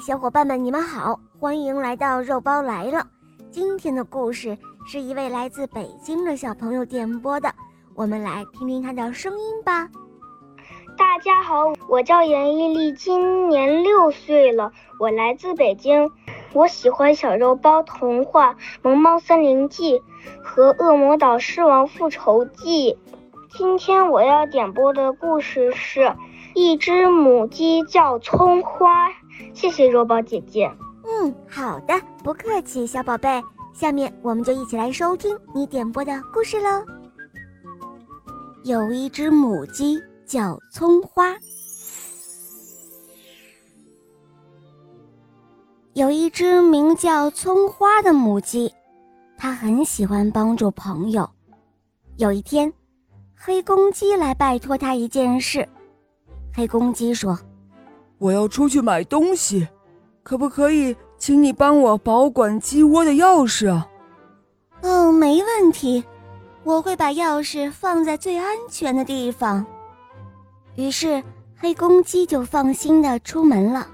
小伙伴们，你们好，欢迎来到肉包来了。今天的故事是一位来自北京的小朋友点播的，我们来听听他的声音吧。大家好，我叫严艺丽，今年六岁了，我来自北京。我喜欢小肉包童话《萌猫森林记》和《恶魔岛狮王复仇记》。今天我要点播的故事是。一只母鸡叫葱花，谢谢肉包姐姐。嗯，好的，不客气，小宝贝。下面我们就一起来收听你点播的故事喽。有一只母鸡叫葱花，有一只名叫葱花的母鸡，它很喜欢帮助朋友。有一天，黑公鸡来拜托它一件事。黑公鸡说：“我要出去买东西，可不可以请你帮我保管鸡窝的钥匙啊？”“哦，没问题，我会把钥匙放在最安全的地方。”于是黑公鸡就放心的出门了。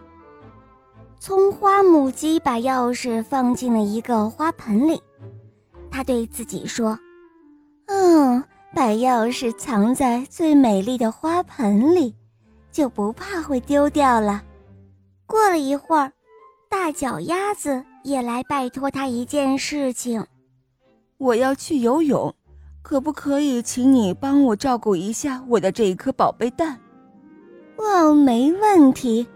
葱花母鸡把钥匙放进了一个花盆里，它对自己说：“嗯，把钥匙藏在最美丽的花盆里。”就不怕会丢掉了。过了一会儿，大脚丫子也来拜托他一件事情：“我要去游泳，可不可以请你帮我照顾一下我的这一颗宝贝蛋？”“哦，没问题，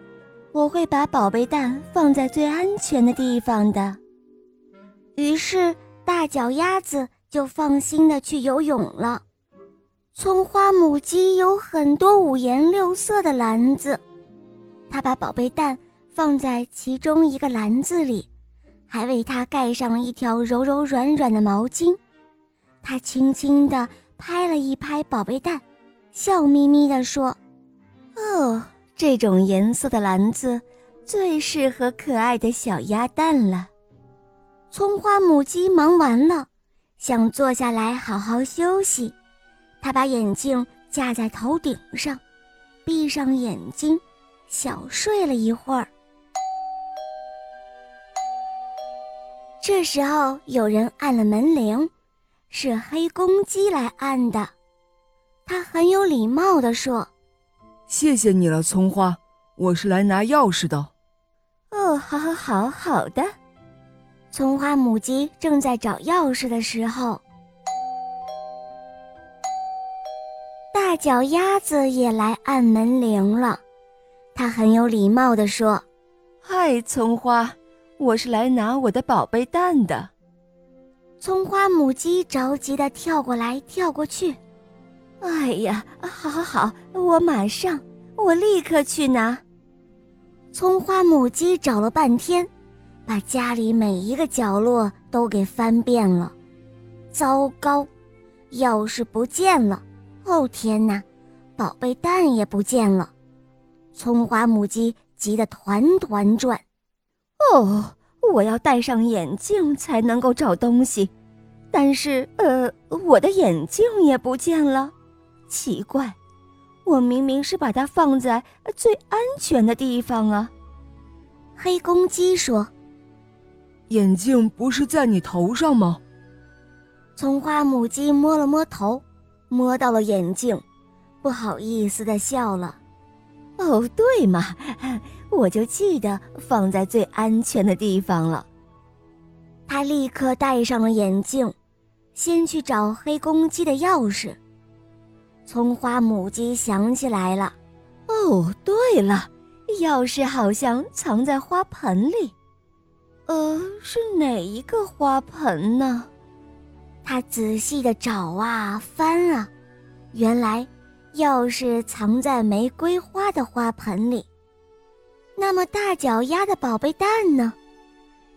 我会把宝贝蛋放在最安全的地方的。”于是，大脚丫子就放心的去游泳了。葱花母鸡有很多五颜六色的篮子，它把宝贝蛋放在其中一个篮子里，还为它盖上了一条柔柔软软的毛巾。它轻轻地拍了一拍宝贝蛋，笑眯眯地说：“哦，这种颜色的篮子最适合可爱的小鸭蛋了。”葱花母鸡忙完了，想坐下来好好休息。他把眼镜架在头顶上，闭上眼睛，小睡了一会儿。这时候有人按了门铃，是黑公鸡来按的。他很有礼貌地说：“谢谢你了，葱花，我是来拿钥匙的。”哦，好，好，好，好的。葱花母鸡正在找钥匙的时候。大脚丫子也来按门铃了，他很有礼貌地说：“嗨，葱花，我是来拿我的宝贝蛋的。”葱花母鸡着急地跳过来跳过去。“哎呀，好，好，好，我马上，我立刻去拿。”葱花母鸡找了半天，把家里每一个角落都给翻遍了。糟糕，钥匙不见了！哦天哪，宝贝蛋也不见了！葱花母鸡急得团团转。哦，我要戴上眼镜才能够找东西，但是呃，我的眼镜也不见了。奇怪，我明明是把它放在最安全的地方啊！黑公鸡说：“眼镜不是在你头上吗？”葱花母鸡摸了摸头。摸到了眼镜，不好意思的笑了。哦，对嘛，我就记得放在最安全的地方了。他立刻戴上了眼镜，先去找黑公鸡的钥匙。葱花母鸡想起来了，哦，对了，钥匙好像藏在花盆里。呃，是哪一个花盆呢？他仔细的找啊翻啊，原来钥匙藏在玫瑰花的花盆里。那么大脚丫的宝贝蛋呢？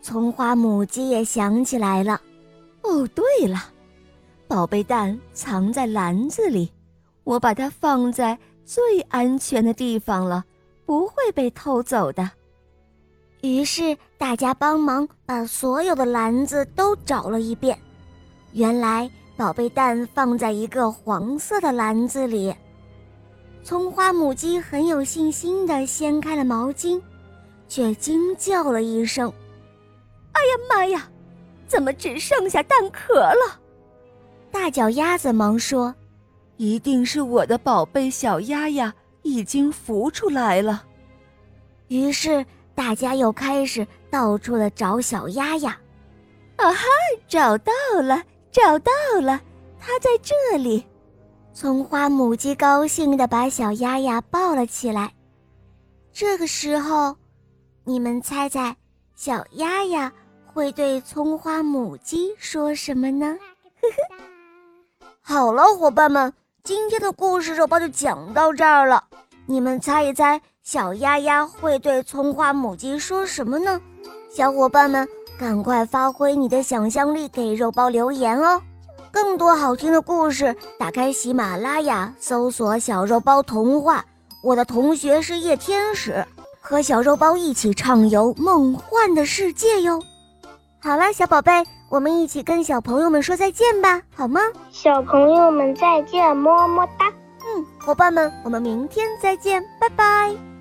葱花母鸡也想起来了。哦，对了，宝贝蛋藏在篮子里，我把它放在最安全的地方了，不会被偷走的。于是大家帮忙把所有的篮子都找了一遍。原来宝贝蛋放在一个黄色的篮子里。葱花母鸡很有信心地掀开了毛巾，却惊叫了一声：“哎呀妈呀，怎么只剩下蛋壳了？”大脚丫子忙说：“一定是我的宝贝小鸭鸭已经孵出来了。”于是大家又开始到处的找小鸭鸭。啊哈，找到了，找到了，它在这里。葱花母鸡高兴地把小鸭鸭抱了起来。这个时候，你们猜猜，小鸭鸭会对葱花母鸡说什么呢？呵呵。好了，伙伴们，今天的故事肉包就讲到这儿了。你们猜一猜，小鸭鸭会对葱花母鸡说什么呢？小伙伴们，赶快发挥你的想象力，给肉包留言哦。更多好听的故事，打开喜马拉雅，搜索“小肉包童话”。我的同学是夜天使，和小肉包一起畅游梦幻的世界哟。好了，小宝贝，我们一起跟小朋友们说再见吧，好吗？小朋友们再见，么么哒。嗯，伙伴们，我们明天再见，拜拜。